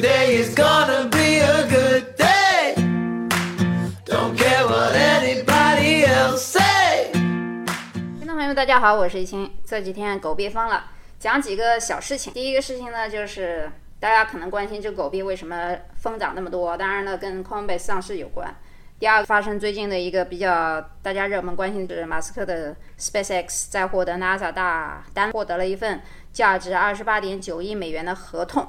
Today is gonna be a good day. Don't care what anybody else say. 听众朋友们，大家好，我是一清。这几天狗币疯了，讲几个小事情。第一个事情呢，就是大家可能关心这狗币为什么疯涨那么多，当然了，跟 Coinbase 上市有关。第二个发生最近的一个比较大家热门关心的是马斯克的 SpaceX 在获得 NASA 大单，获得了一份价值二十八点九亿美元的合同。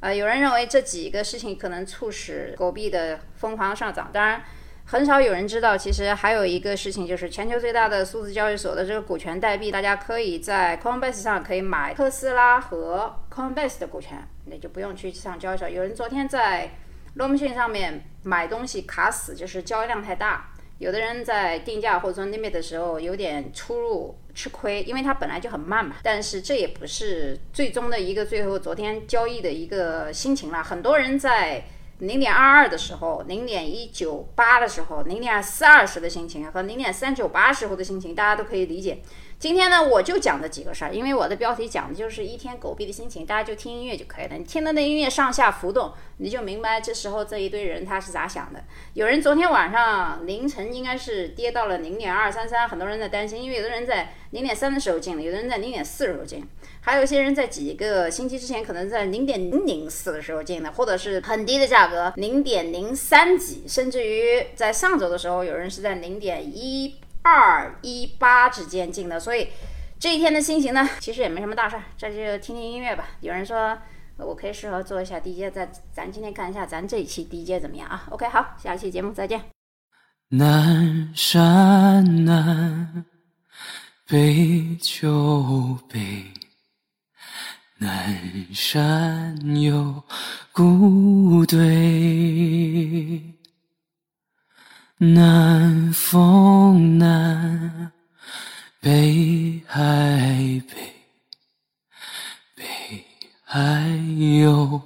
呃，有人认为这几个事情可能促使狗币的疯狂上涨，当然很少有人知道，其实还有一个事情就是全球最大的数字交易所的这个股权代币，大家可以在 Coinbase 上可以买特斯拉和 Coinbase 的股权，那就不用去上交易所。有人昨天在 l o m c h a i n 上面买东西卡死，就是交易量太大。有的人在定价或者说 limit 的时候有点出入吃亏，因为它本来就很慢嘛。但是这也不是最终的一个最后昨天交易的一个心情了。很多人在零点二二的时候、零点一九八的时候、零点四二时的心情和零点三九八时候的心情，大家都可以理解。今天呢，我就讲这几个事儿，因为我的标题讲的就是一天狗逼的心情，大家就听音乐就可以了。你听到那音乐上下浮动，你就明白这时候这一堆人他是咋想的。有人昨天晚上凌晨应该是跌到了零点二三三，很多人在担心，因为有的人在零点三的时候进了，有的人在零点四的时候进，还有一些人在几个星期之前可能在零点零零四的时候进的，或者是很低的价格零点零三几，甚至于在上周的时候，有人是在零点一。二一八之间进的，所以这一天的心情呢，其实也没什么大事儿，这就听听音乐吧。有人说我可以适合做一下 DJ，咱咱今天看一下咱这一期 DJ 怎么样啊？OK，好，下期节目再见。南山南北秋北，南山有古堆。南风南，北海北，北海有。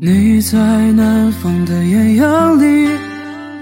你在南方的艳阳里。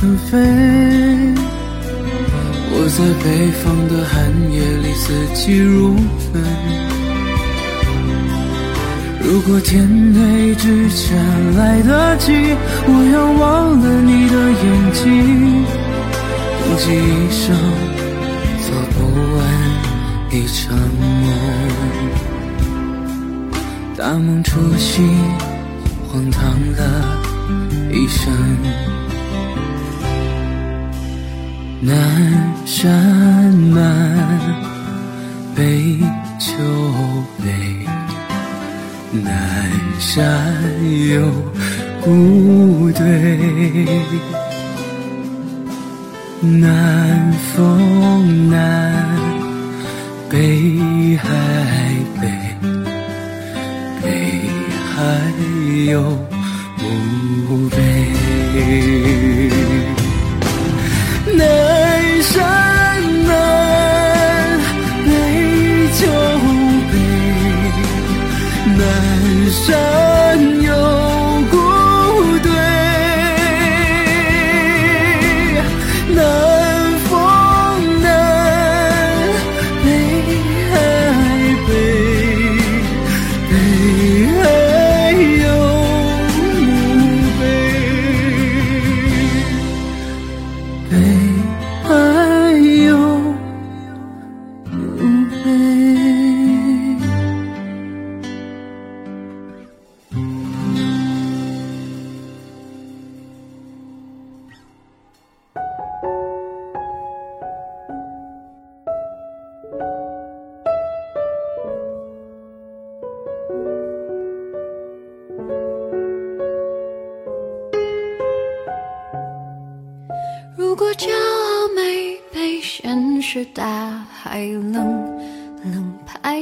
纷飞；我在北方的寒夜里，四季如春。如果天黑之前来得及，我要忘了你的眼睛，穷极一生做不完一场梦。大梦初醒，荒唐了一生。南山南，北秋北，南山有古堆，南风南，北海北，北海有墓碑。山南，北酒杯，南山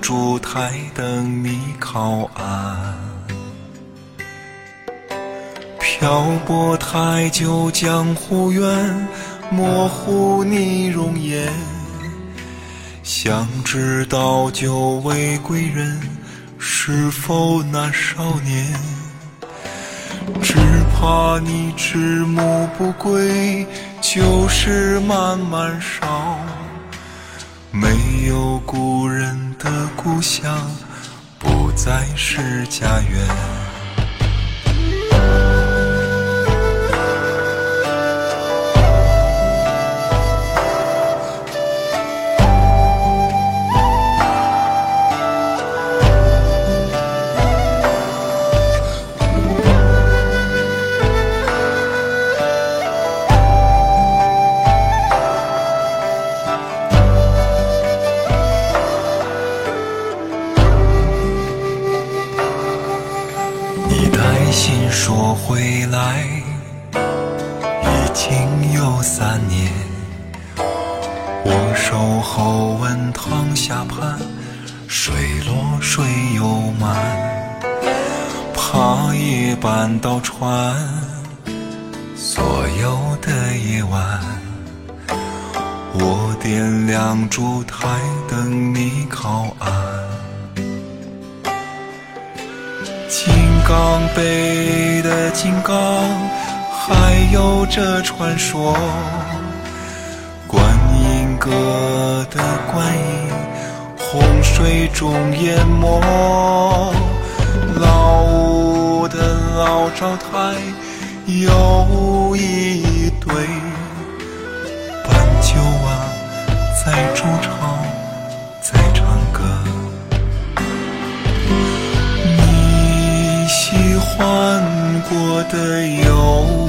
烛台等你靠岸。漂泊太久，江湖远，模糊你容颜。想知道久违归人，是否那少年？只怕你迟暮不归，旧事慢慢烧。没故乡，不再是家园。情有三年，我守候问堂下畔，水落水又满，怕夜半到船。所有的夜晚，我点亮烛台等你靠岸。金刚杯的金刚。还有这传说。观音阁的观音，洪水中淹没。老屋的老灶台，有一对斑鸠啊。在筑巢，在唱歌。你喜欢过的忧，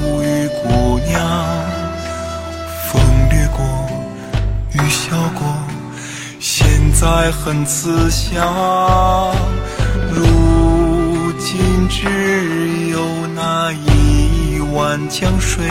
风掠过，雨笑过，现在很慈祥。如今只有那一碗江水。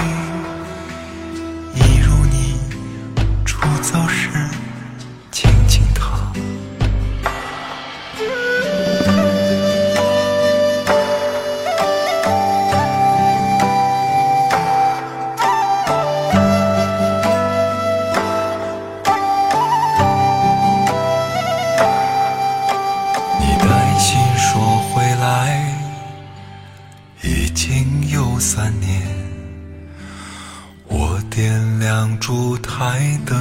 烛台的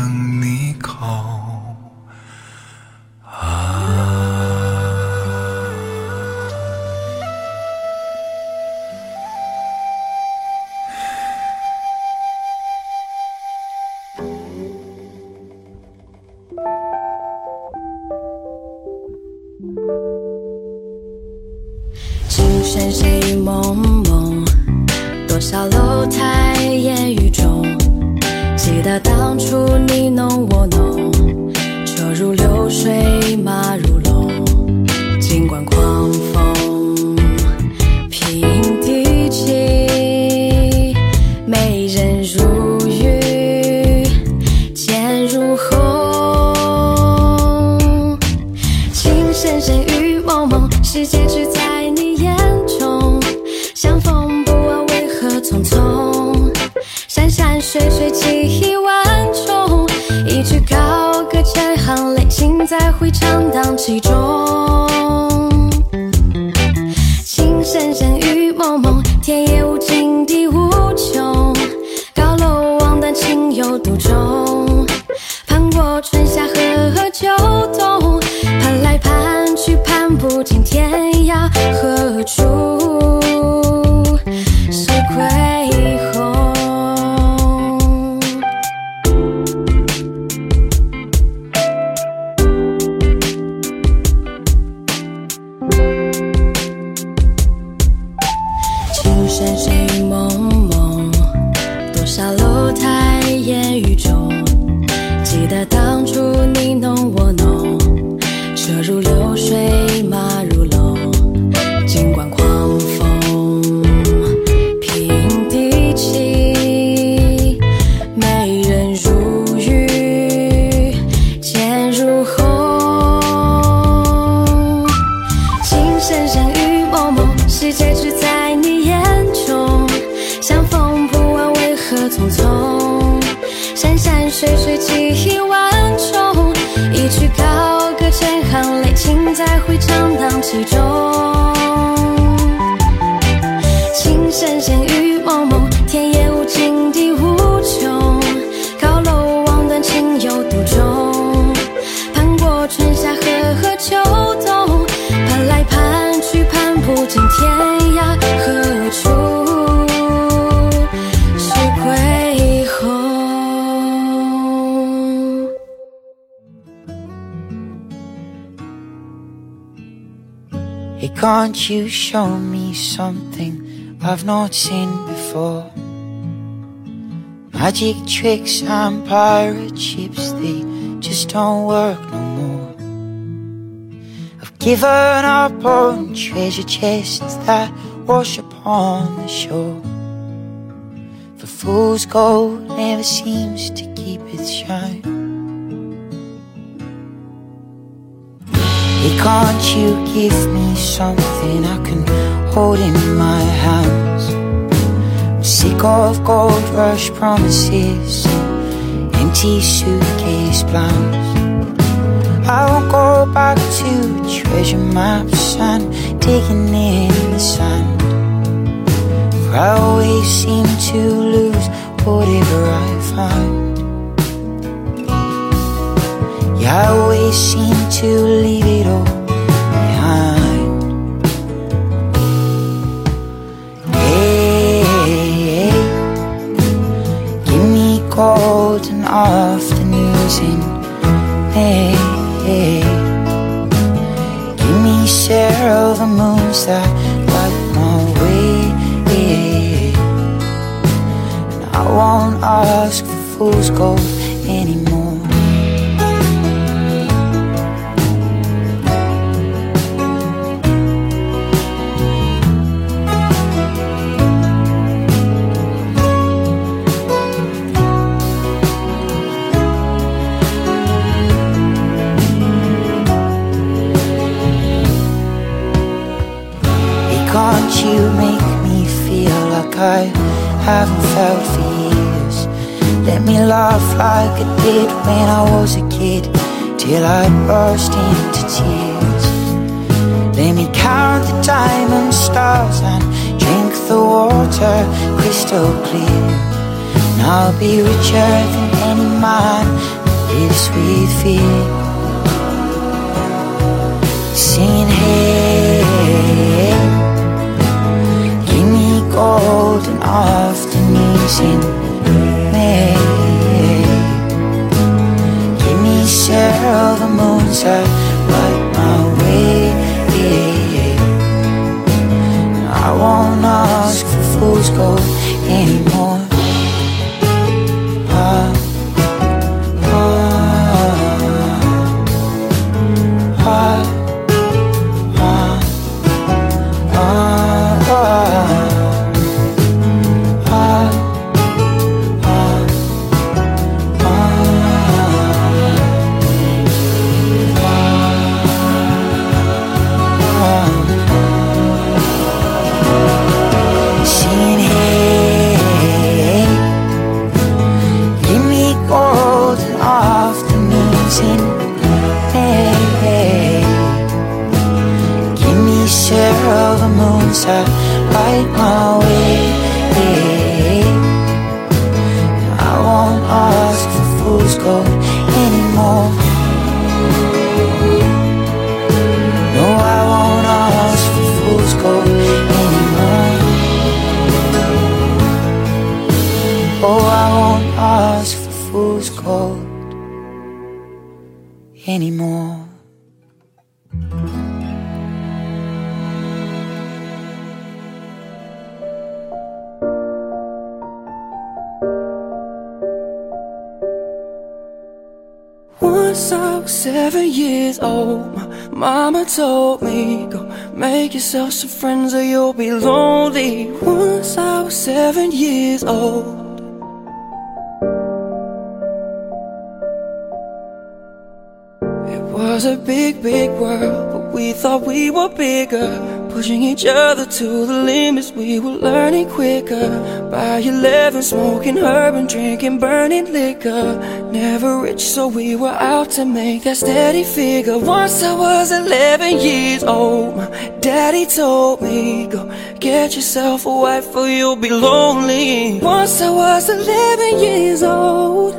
you show me something I've not seen before? Magic tricks and pirate ships, they just don't work no more. I've given up on treasure chests that wash upon the shore. For fool's gold never seems to keep its shine. Hey, can't you give me something I can hold in my hands? I'm sick of gold rush promises and empty suitcase plans. I won't go back to treasure maps and digging in the sand. For I always seem to lose whatever I find. You're wishing to leave it all. Yourself some friends or you'll be lonely. Once I was seven years old. It was a big, big world, but we thought we were bigger. Pushing each other to the limits, we were learning quicker. By 11, smoking herb and drinking burning liquor. Never rich, so we were out to make that steady figure. Once I was 11 years old, my daddy told me, Go get yourself a wife or you'll be lonely. Once I was 11 years old.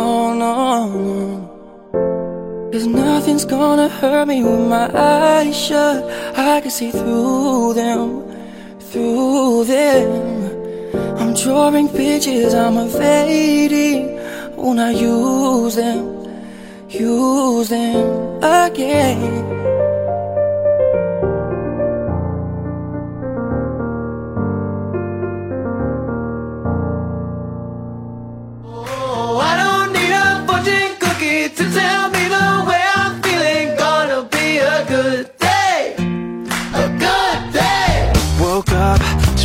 Cause nothing's gonna hurt me with my eyes shut. I can see through them, through them. I'm drawing pictures, I'm evading. Oh, when I use them, use them again.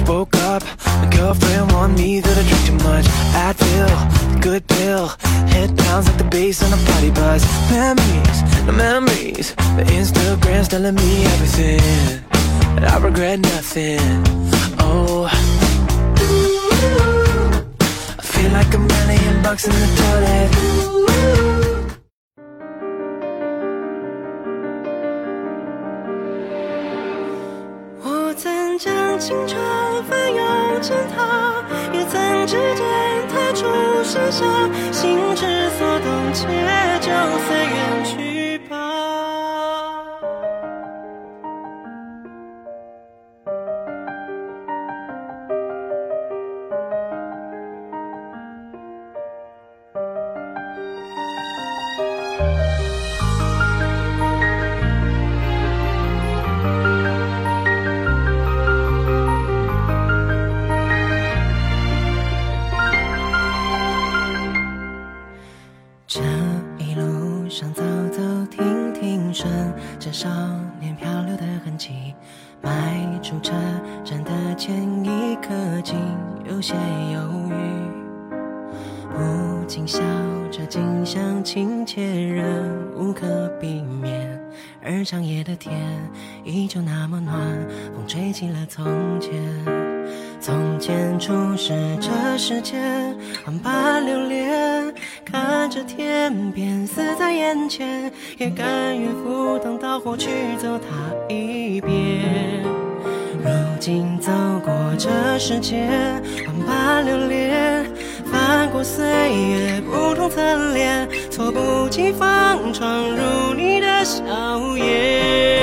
Spoke up. My girlfriend warned me that I drink too much. Advil, good pill. Head pounds like the bass on a party bus. Memories, no memories. But Instagram's telling me everything. And I regret nothing. Oh. I feel like a million bucks in the toilet. 我青春翻涌成她，也曾指尖弹出盛夏，心之所动，且就随缘去前初识这世间，万般留恋，看着天边死在眼前，也甘愿赴汤蹈火去走它一遍。如今走过这世间，万般留恋，翻过岁月不同侧脸，猝不及防闯入你的笑颜。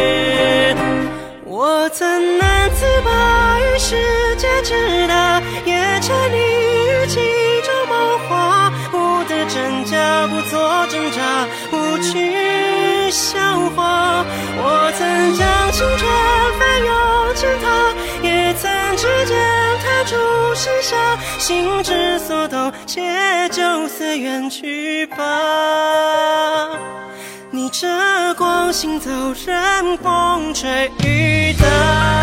青春翻涌成她，也曾指尖弹出盛夏，心之所动，且就此远去吧。逆着光行走，任风吹雨打。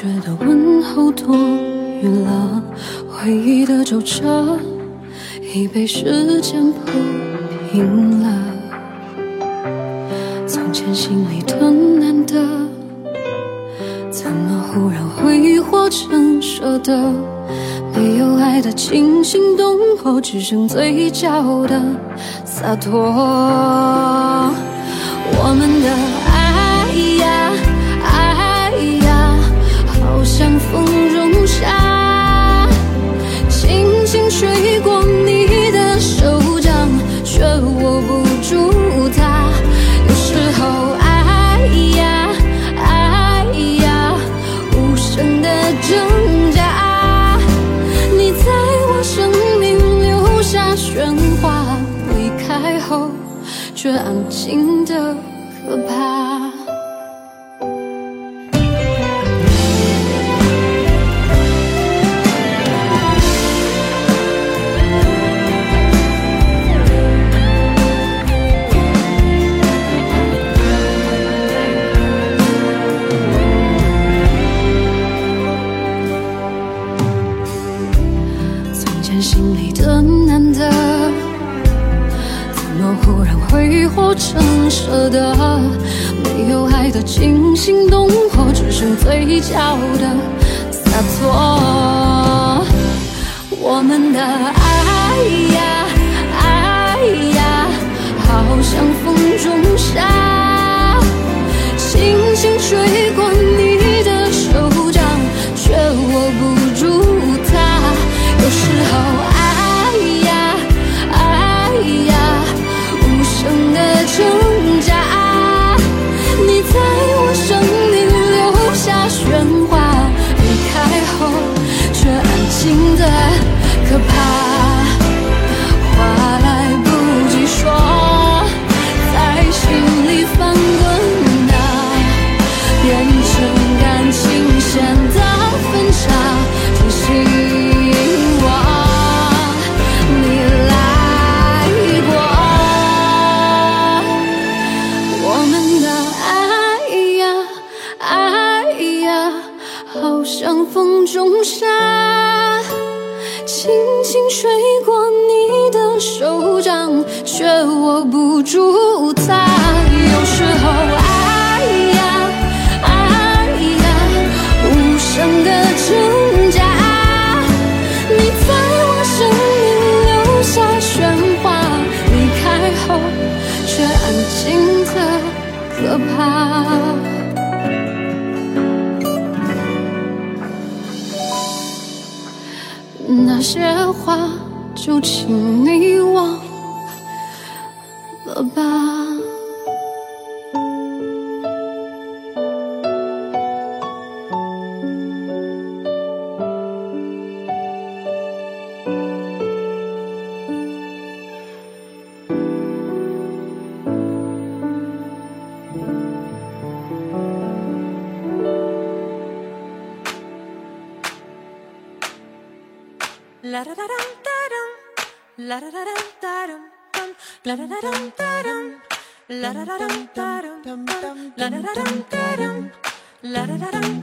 觉得问候多余了回忆的皱褶已被时间铺平了。从前心里多难得怎么忽然挥霍成舍得没有爱的惊心动魄只剩嘴角的洒脱。我们的 La da da dum da dum dum dum. La da da dum da dum. La da da dum.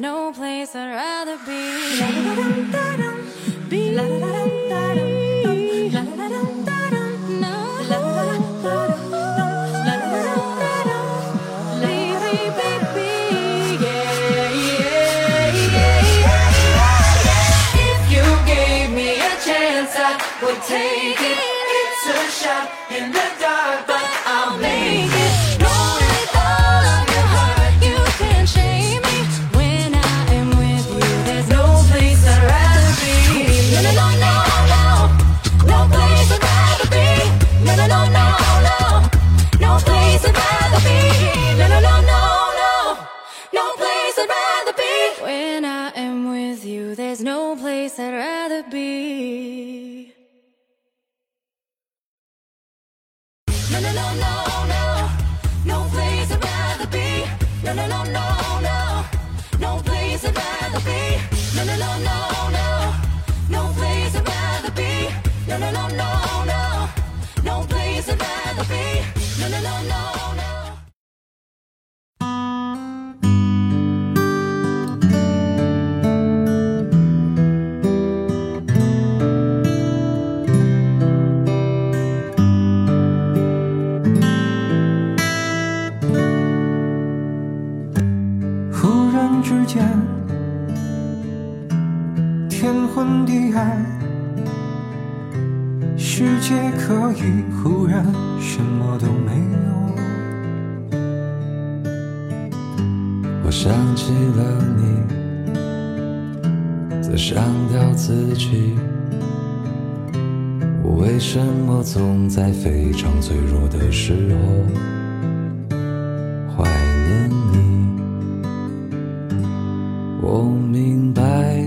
There's no place I'd rather be. Baby, 天昏地暗，世界可以忽然什么都没有。我想起了你，在上吊自己。我为什么总在非常脆弱的时候怀念你？我明白，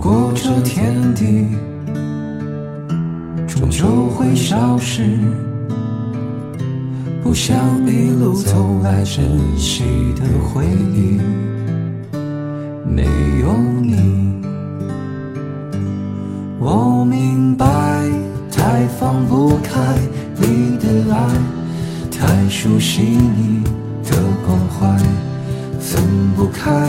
如果这天地终究会消失。不想一路走来珍惜的回忆，没有你，我明白，太放不开你的爱，太熟悉你的关怀，分不开，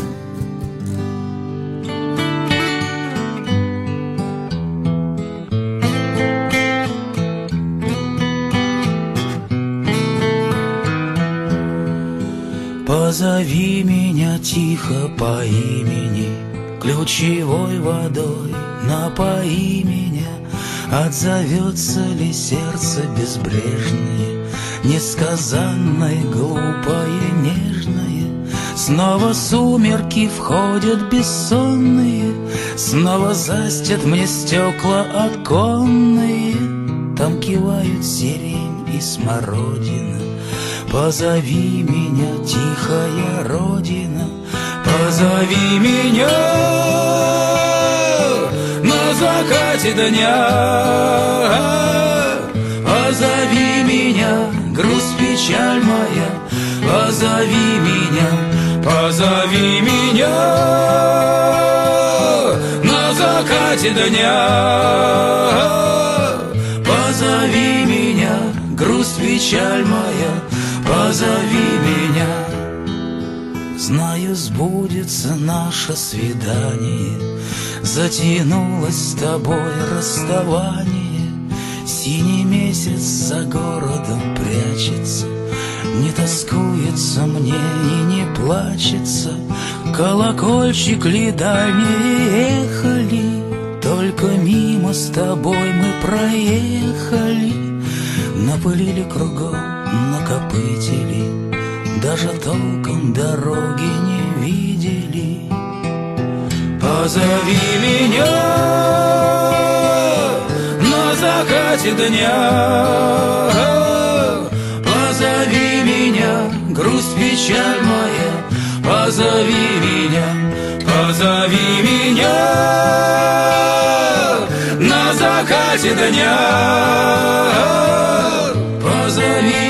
Позови меня тихо по имени, Ключевой водой напои меня. Отзовется ли сердце безбрежное, Несказанное, глупое, нежное? Снова сумерки входят бессонные, Снова застят мне стекла оконные, Там кивают сирень и смородина. Позови меня, тихая родина, позови меня на закате дня. Позови меня, грусть, печаль моя, позови меня, позови меня на закате дня. Позови меня, грусть, печаль моя, позови меня. Знаю, сбудется наше свидание, Затянулось с тобой расставание. Синий месяц за городом прячется, Не тоскуется мне и не плачется. Колокольчик ли дальние ехали, Только мимо с тобой мы проехали. Напылили кругом, накопытили, Даже толком дороги не видели. Позови меня на закате дня. Позови меня, грусть, печаль моя, позови меня, позови меня на закате дня. Позови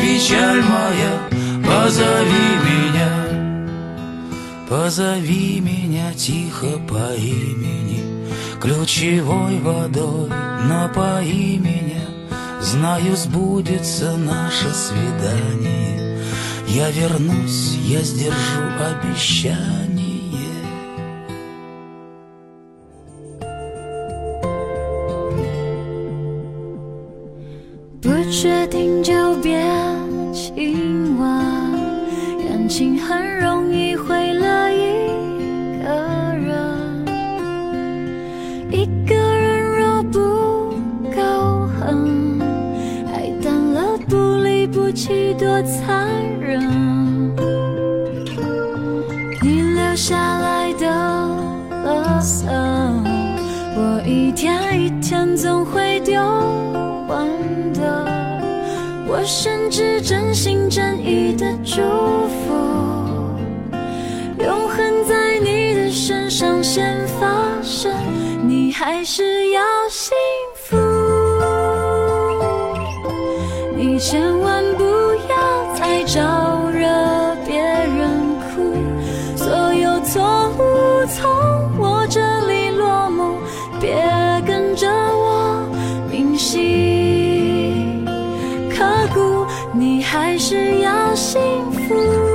печаль моя, позови меня. Позови меня тихо по имени, Ключевой водой напои меня. Знаю, сбудется наше свидание. Я вернусь, я сдержу обещание. 决定就别亲吻，感情很容易毁了一个人。一个人若不够狠，爱淡了不离不弃多残忍。你留下来的垃圾，我甚至真心真意的祝福，永恒在你的身上先发生，你还是要幸福。你千万不要再招惹别人哭，所有错误从我这里落幕，别跟着我铭心，你还是要幸福，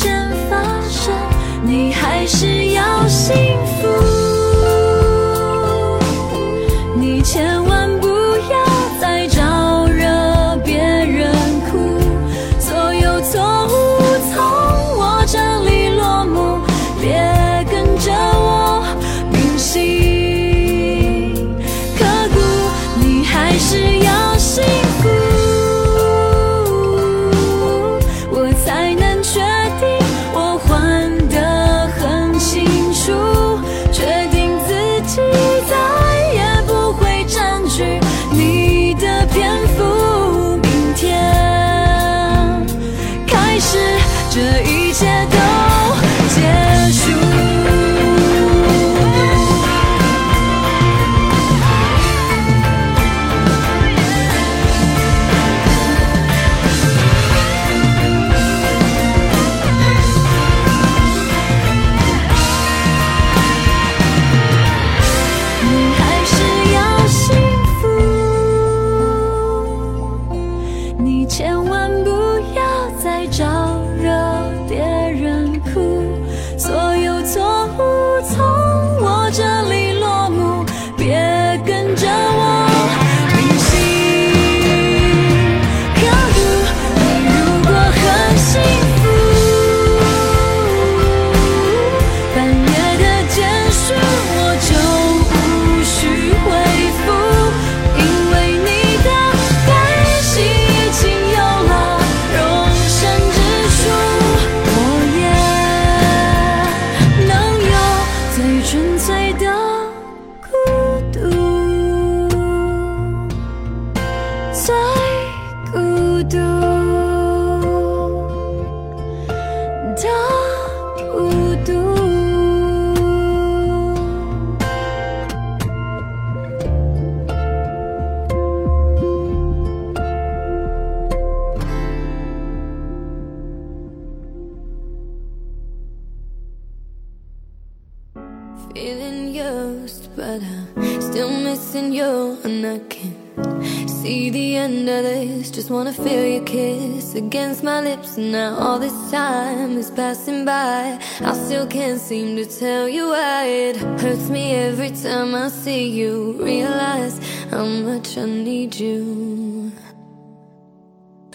先发生，你还是要幸福。Now all this time is passing by. I still can't seem to tell you why it hurts me every time I see you. Realize how much I need you.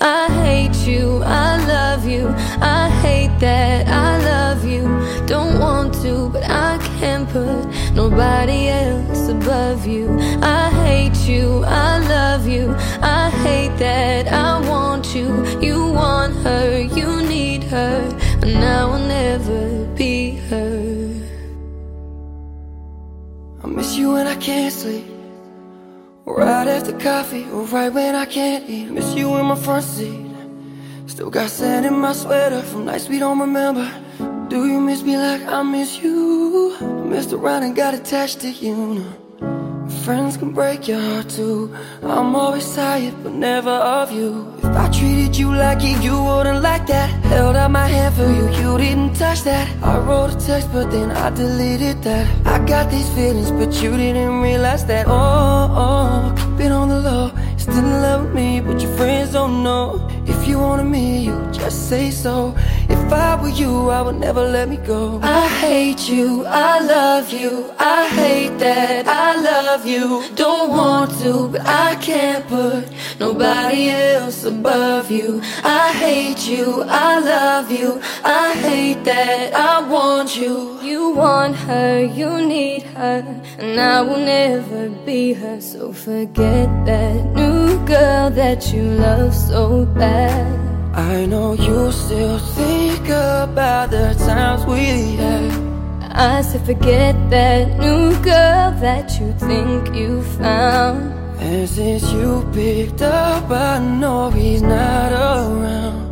I hate you, I love you, I hate that I love you. Don't want to, but I can't put nobody else above you. I hate you, I love you, I hate that I want you. You when I can't sleep. Right after coffee, or right when I can't eat. Miss you in my front seat. Still got sand in my sweater from nights we don't remember. Do you miss me like I miss you? I messed around and got attached to you. Now. Friends can break your heart too. I'm always tired, but never of you. If I treated you like it, you wouldn't like that. Held out my hand for you, you didn't touch that. I wrote a text, but then I deleted that. I got these feelings, but you didn't realize that. Oh, oh, it on the low. Still in love with me, but your friends don't know. If you wanted me, you just say so. If I were you, I would never let me go. I hate you, I love you, I hate that I love you. Don't want to, but I can't put nobody else above you. I hate you, I love you, I hate that I want you. You want her, you need her, and I will never be her. So forget that new girl that you love so bad. I know you still think about the times we had. I said forget that new girl that you think you found. And since you picked up, I know he's not around.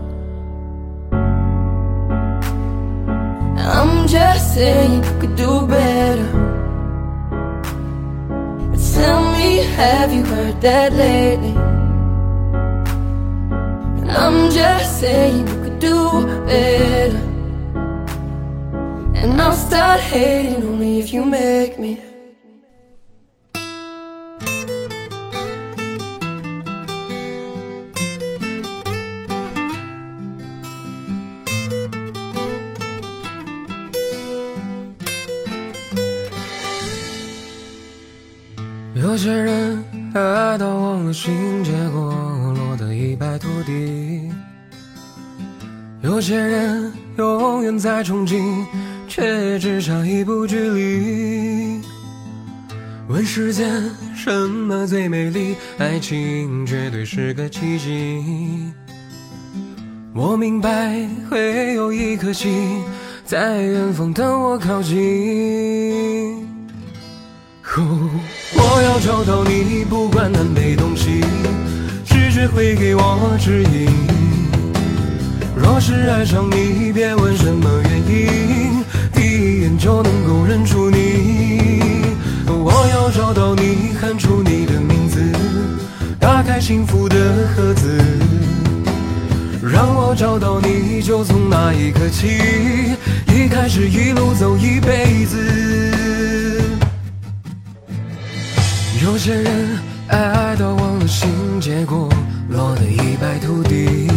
I'm just saying you could do better. Tell me, have you heard that lately? I'm just saying you could do better. And I'll start hating only if you make me. 些人永远在憧憬，却只差一步距离。问世间什么最美丽？爱情绝对是个奇迹。我明白会有一颗心在远方等我靠近。哦，我要找到你，不管南北东西，直觉会给我指引。若是爱上你，别问什么原因，第一眼就能够认出你。我要找到你，喊出你的名字，打开幸福的盒子。让我找到你，就从那一刻起，一开始一路走一辈子。有些人爱到忘了形，结果落得一败涂地；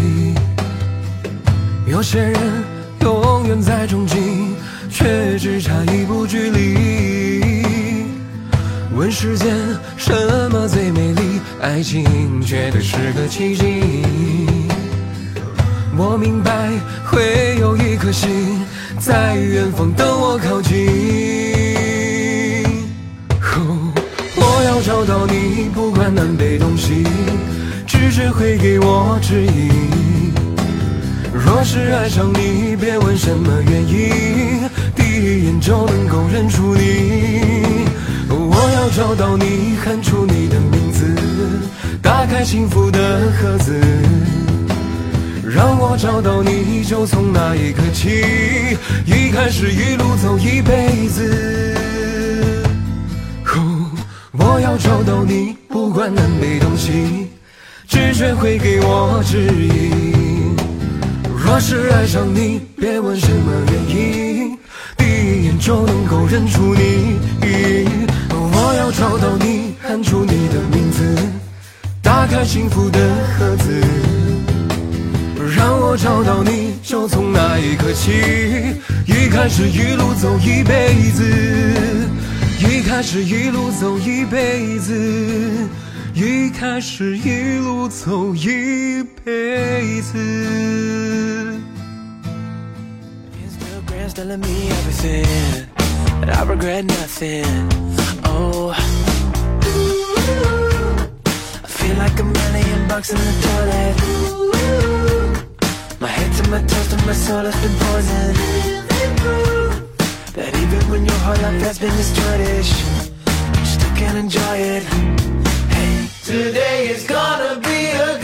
有些人永远在憧憬，却只差一步距离。问世间什么最美丽？爱情绝对是个奇迹。我明白会有一颗心在远方等我靠近。哦我要找到你，不管南北东西，直觉会给我指引。若是爱上你，别问什么原因，第一眼就能够认出你。我要找到你，喊出你的名字，打开幸福的盒子，让我找到你，就从那一刻起，一开始一路走一辈子。哦，我要找到你，不管南北东西，直觉会给我指引。若是爱上你，别问什么原因，第一眼就能够认出你。我要找到你，喊出你的名字，打开幸福的盒子，让我找到你，就从那一刻起，一开始一路走一辈子，一开始一路走一辈子，一开始一路走一辈子。Instagram's telling me everything, but I regret nothing. Oh, I feel like a million bucks in the toilet. My head to my toes to my soul has been poisoned. That even when your whole life has been destroyed, you still can't enjoy it. Today is gonna be a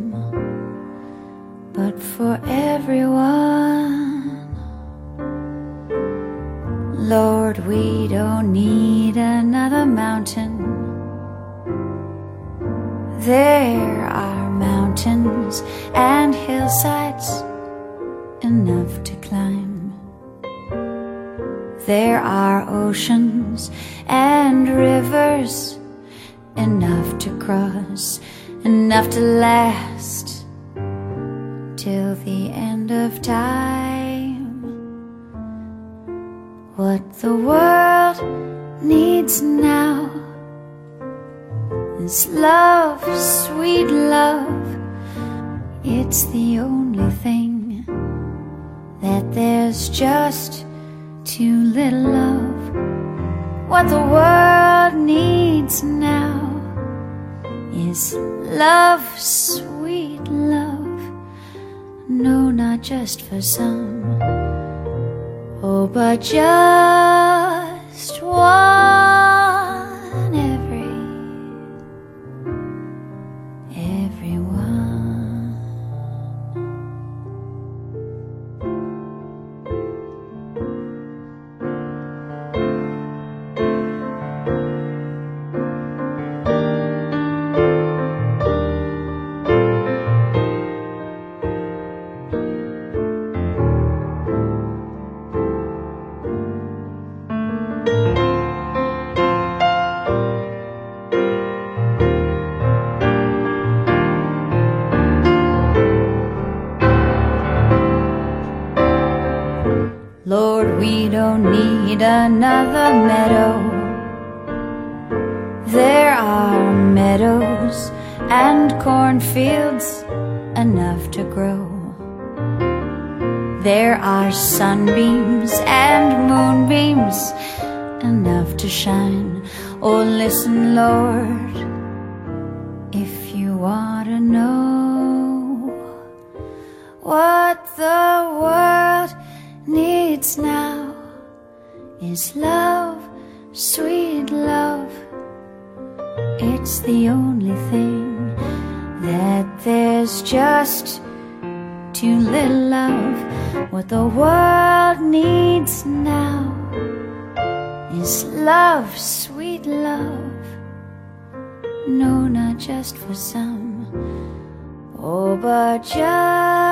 love, sweet love. No, not just for some. Oh, but just one just for some. Oh, but just